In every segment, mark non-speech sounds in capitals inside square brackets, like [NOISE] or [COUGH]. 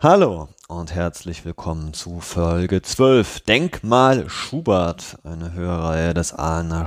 Hallo und herzlich willkommen zu Folge 12 Denkmal Schubert, eine Hörreihe des Ahlener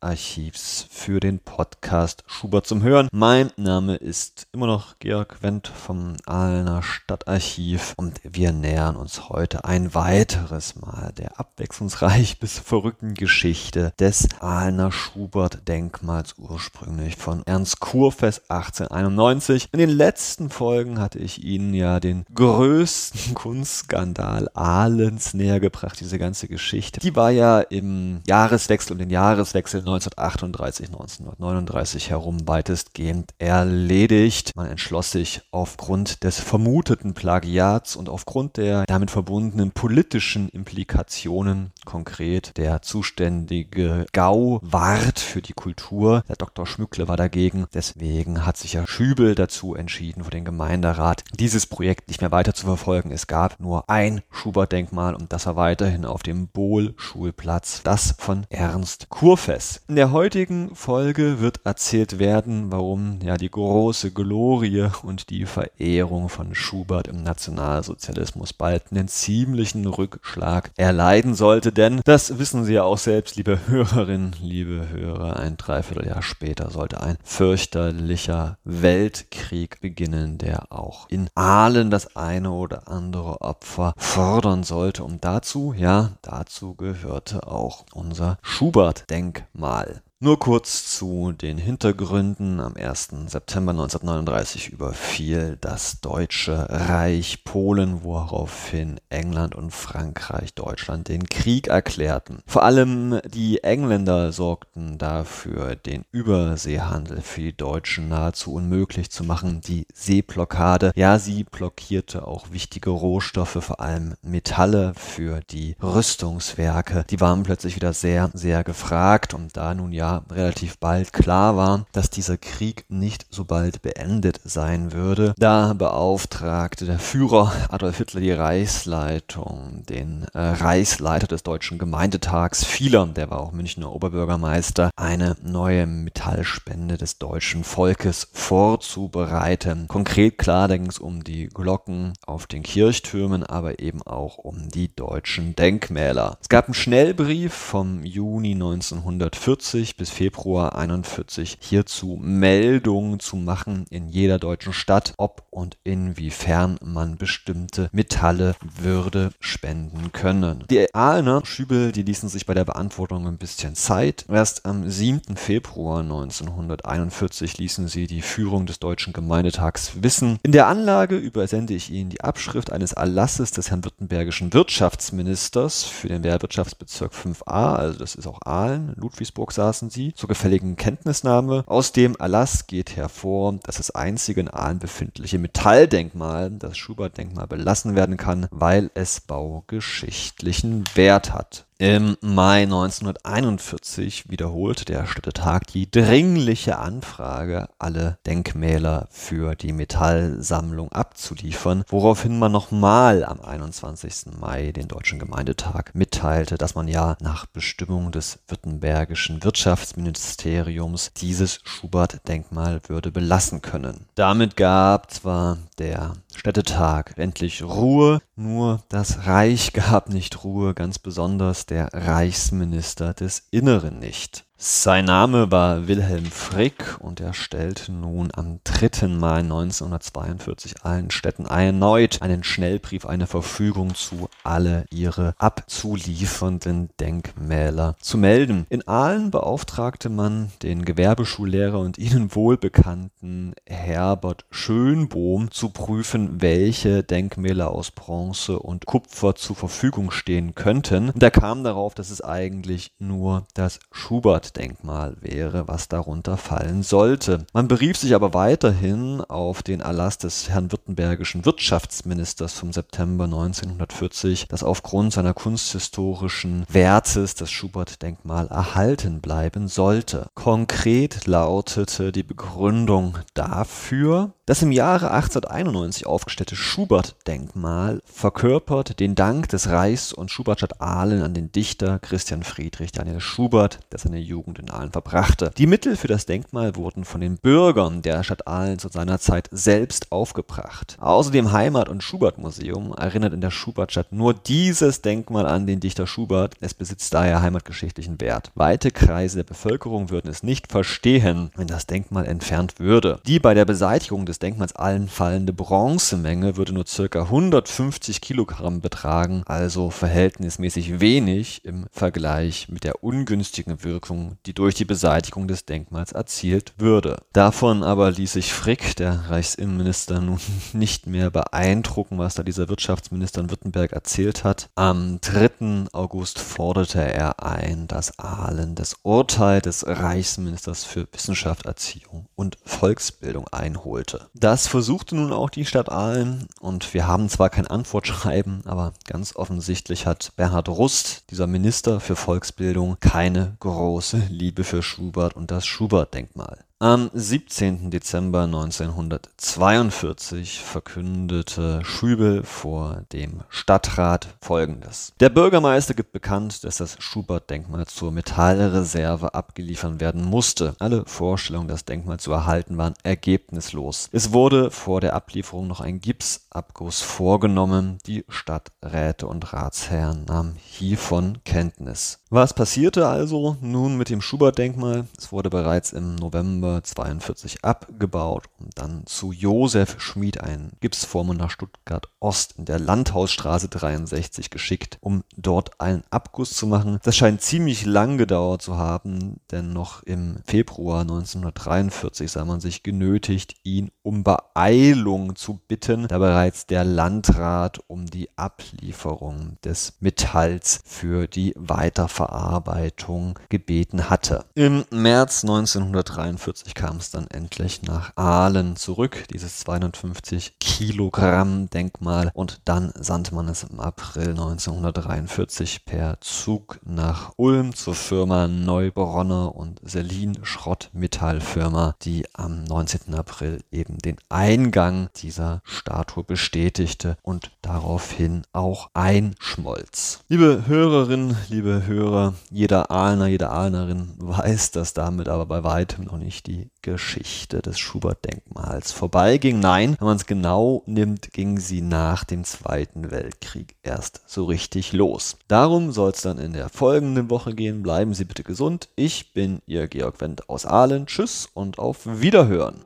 Stadtarchivs für den Podcast Schubert zum Hören. Mein Name ist immer noch Georg Wendt vom Ahlener Stadtarchiv und wir nähern uns heute ein weiteres Mal der abwechslungsreich bis verrückten Geschichte des Ahlener Schubert Denkmals ursprünglich von Ernst Kurfest 1891. In den letzten Folgen hatte ich Ihnen ja den größten [LAUGHS] Kunstskandal Ahlens näher gebracht, diese ganze Geschichte. Die war ja im Jahreswechsel, um den Jahreswechsel 1938, 1939 herum weitestgehend erledigt. Man entschloss sich aufgrund des vermuteten Plagiats und aufgrund der damit verbundenen politischen Implikationen, konkret der zuständige Gauwart für die Kultur, der Dr. Schmückle war dagegen. Deswegen hat sich ja Schübel dazu entschieden, vor den Gemeinderat dieses Projekt nicht mehr weiter zu verfolgen es gab nur ein Schubert-Denkmal und das war weiterhin auf dem Bohl-Schulplatz, das von Ernst Kurfess. In der heutigen Folge wird erzählt werden, warum ja die große Glorie und die Verehrung von Schubert im Nationalsozialismus bald einen ziemlichen Rückschlag erleiden sollte, denn das wissen Sie ja auch selbst, liebe Hörerinnen, liebe Hörer, ein Dreivierteljahr später sollte ein fürchterlicher Weltkrieg beginnen, der auch in Aalen das eine oder andere Opfer fordern sollte. Und dazu, ja, dazu gehörte auch unser Schubert-Denkmal normal. Nur kurz zu den Hintergründen. Am 1. September 1939 überfiel das Deutsche Reich Polen, woraufhin England und Frankreich Deutschland den Krieg erklärten. Vor allem die Engländer sorgten dafür, den Überseehandel für die Deutschen nahezu unmöglich zu machen. Die Seeblockade, ja, sie blockierte auch wichtige Rohstoffe, vor allem Metalle für die Rüstungswerke. Die waren plötzlich wieder sehr, sehr gefragt und da nun ja relativ bald klar war, dass dieser Krieg nicht so bald beendet sein würde, da beauftragte der Führer Adolf Hitler die Reichsleitung, den äh, Reichsleiter des Deutschen Gemeindetags, Vieler, der war auch Münchner Oberbürgermeister, eine neue Metallspende des deutschen Volkes vorzubereiten. Konkret klar, da ging es um die Glocken auf den Kirchtürmen, aber eben auch um die deutschen Denkmäler. Es gab einen Schnellbrief vom Juni 1940 bis Februar 41 hierzu Meldungen zu machen in jeder deutschen Stadt, ob und inwiefern man bestimmte Metalle würde spenden können. Die Ahlener Schübel, die ließen sich bei der Beantwortung ein bisschen Zeit. Erst am 7. Februar 1941 ließen sie die Führung des Deutschen Gemeindetags wissen. In der Anlage übersende ich Ihnen die Abschrift eines Erlasses des Herrn Württembergischen Wirtschaftsministers für den Wehrwirtschaftsbezirk 5a, also das ist auch Aalen, Ludwigsburg saßen sie, zur gefälligen Kenntnisnahme. Aus dem Erlass geht hervor, dass das einzige in Aalen befindliche Metalldenkmal, das Schubert-Denkmal, belassen werden kann, weil es baugeschichtlichen Wert hat. Im Mai 1941 wiederholte der Städtetag die dringliche Anfrage, alle Denkmäler für die Metallsammlung abzuliefern, woraufhin man nochmal am 21. Mai den Deutschen Gemeindetag mitteilte, dass man ja nach Bestimmung des württembergischen Wirtschaftsministeriums dieses Schubert-Denkmal würde belassen können. Damit gab zwar der Städtetag endlich Ruhe, nur das Reich gab nicht Ruhe, ganz besonders der Reichsminister des Inneren nicht. Sein Name war Wilhelm Frick und er stellte nun am 3. Mai 1942 allen Städten erneut einen Schnellbrief, eine Verfügung zu, alle ihre abzuliefernden Denkmäler zu melden. In Aalen beauftragte man den Gewerbeschullehrer und ihnen wohlbekannten Herbert Schönbohm zu prüfen, welche Denkmäler aus Bronze und Kupfer zur Verfügung stehen könnten. Und er kam darauf, dass es eigentlich nur das Schubert Denkmal wäre, was darunter fallen sollte. Man berief sich aber weiterhin auf den Erlass des Herrn württembergischen Wirtschaftsministers vom September 1940, dass aufgrund seiner kunsthistorischen Wertes das Schubert-Denkmal erhalten bleiben sollte. Konkret lautete die Begründung dafür, Das im Jahre 1891 aufgestellte Schubert-Denkmal verkörpert den Dank des Reichs- und Schubertstadt Aalen an den Dichter Christian Friedrich Daniel Schubert, der seine Jugend in Aalen verbrachte. Die Mittel für das Denkmal wurden von den Bürgern der Stadt Aalen zu seiner Zeit selbst aufgebracht. Außer dem Heimat- und Schubert-Museum erinnert in der Schubertstadt nur dieses Denkmal an den Dichter Schubert. Es besitzt daher heimatgeschichtlichen Wert. Weite Kreise der Bevölkerung würden es nicht verstehen, wenn das Denkmal entfernt würde. Die bei der Beseitigung des Denkmals allenfallende Bronzemenge würde nur ca. 150 Kilogramm betragen, also verhältnismäßig wenig im Vergleich mit der ungünstigen Wirkung, die durch die Beseitigung des Denkmals erzielt würde. Davon aber ließ sich Frick, der Reichsinnenminister, nun [LAUGHS] nicht mehr beeindrucken, was da dieser Wirtschaftsminister in Württemberg erzählt hat. Am 3. August forderte er ein, dass Ahlen das Urteil des Reichsministers für Wissenschaft, Erziehung und Volksbildung einholte. Das versuchte nun auch die Stadt Aalen und wir haben zwar kein Antwortschreiben, aber ganz offensichtlich hat Bernhard Rust, dieser Minister für Volksbildung, keine große Liebe für Schubert und das Schubert-Denkmal. Am 17. Dezember 1942 verkündete Schübel vor dem Stadtrat Folgendes. Der Bürgermeister gibt bekannt, dass das Schubert-Denkmal zur Metallreserve abgeliefert werden musste. Alle Vorstellungen, das Denkmal zu erhalten, waren ergebnislos. Es wurde vor der Ablieferung noch ein Gipsabguss vorgenommen. Die Stadträte und Ratsherren nahmen hiervon Kenntnis. Was passierte also nun mit dem Schubert-Denkmal? Es wurde bereits im November 1942 abgebaut und dann zu Josef Schmid, ein Gipsformer nach Stuttgart Ost in der Landhausstraße 63 geschickt, um dort einen Abguss zu machen. Das scheint ziemlich lang gedauert zu haben, denn noch im Februar 1943 sah man sich genötigt, ihn um Beeilung zu bitten, da bereits der Landrat um die Ablieferung des Metalls für die Weiterverarbeitung gebeten hatte. Im März 1943 1948 kam es dann endlich nach Aalen zurück, dieses 250 Kilogramm Denkmal. Und dann sandte man es im April 1943 per Zug nach Ulm zur Firma Neubronner und Selin Schrottmetallfirma, die am 19. April eben den Eingang dieser Statue bestätigte und daraufhin auch einschmolz. Liebe Hörerinnen, liebe Hörer, jeder Aalener, jede Aalenerin weiß, dass damit aber bei weitem noch nicht die Geschichte des Schubert-Denkmals vorbeiging. Nein, wenn man es genau nimmt, ging sie nach dem Zweiten Weltkrieg erst so richtig los. Darum soll es dann in der folgenden Woche gehen. Bleiben Sie bitte gesund. Ich bin Ihr Georg Wendt aus Aalen. Tschüss und auf Wiederhören.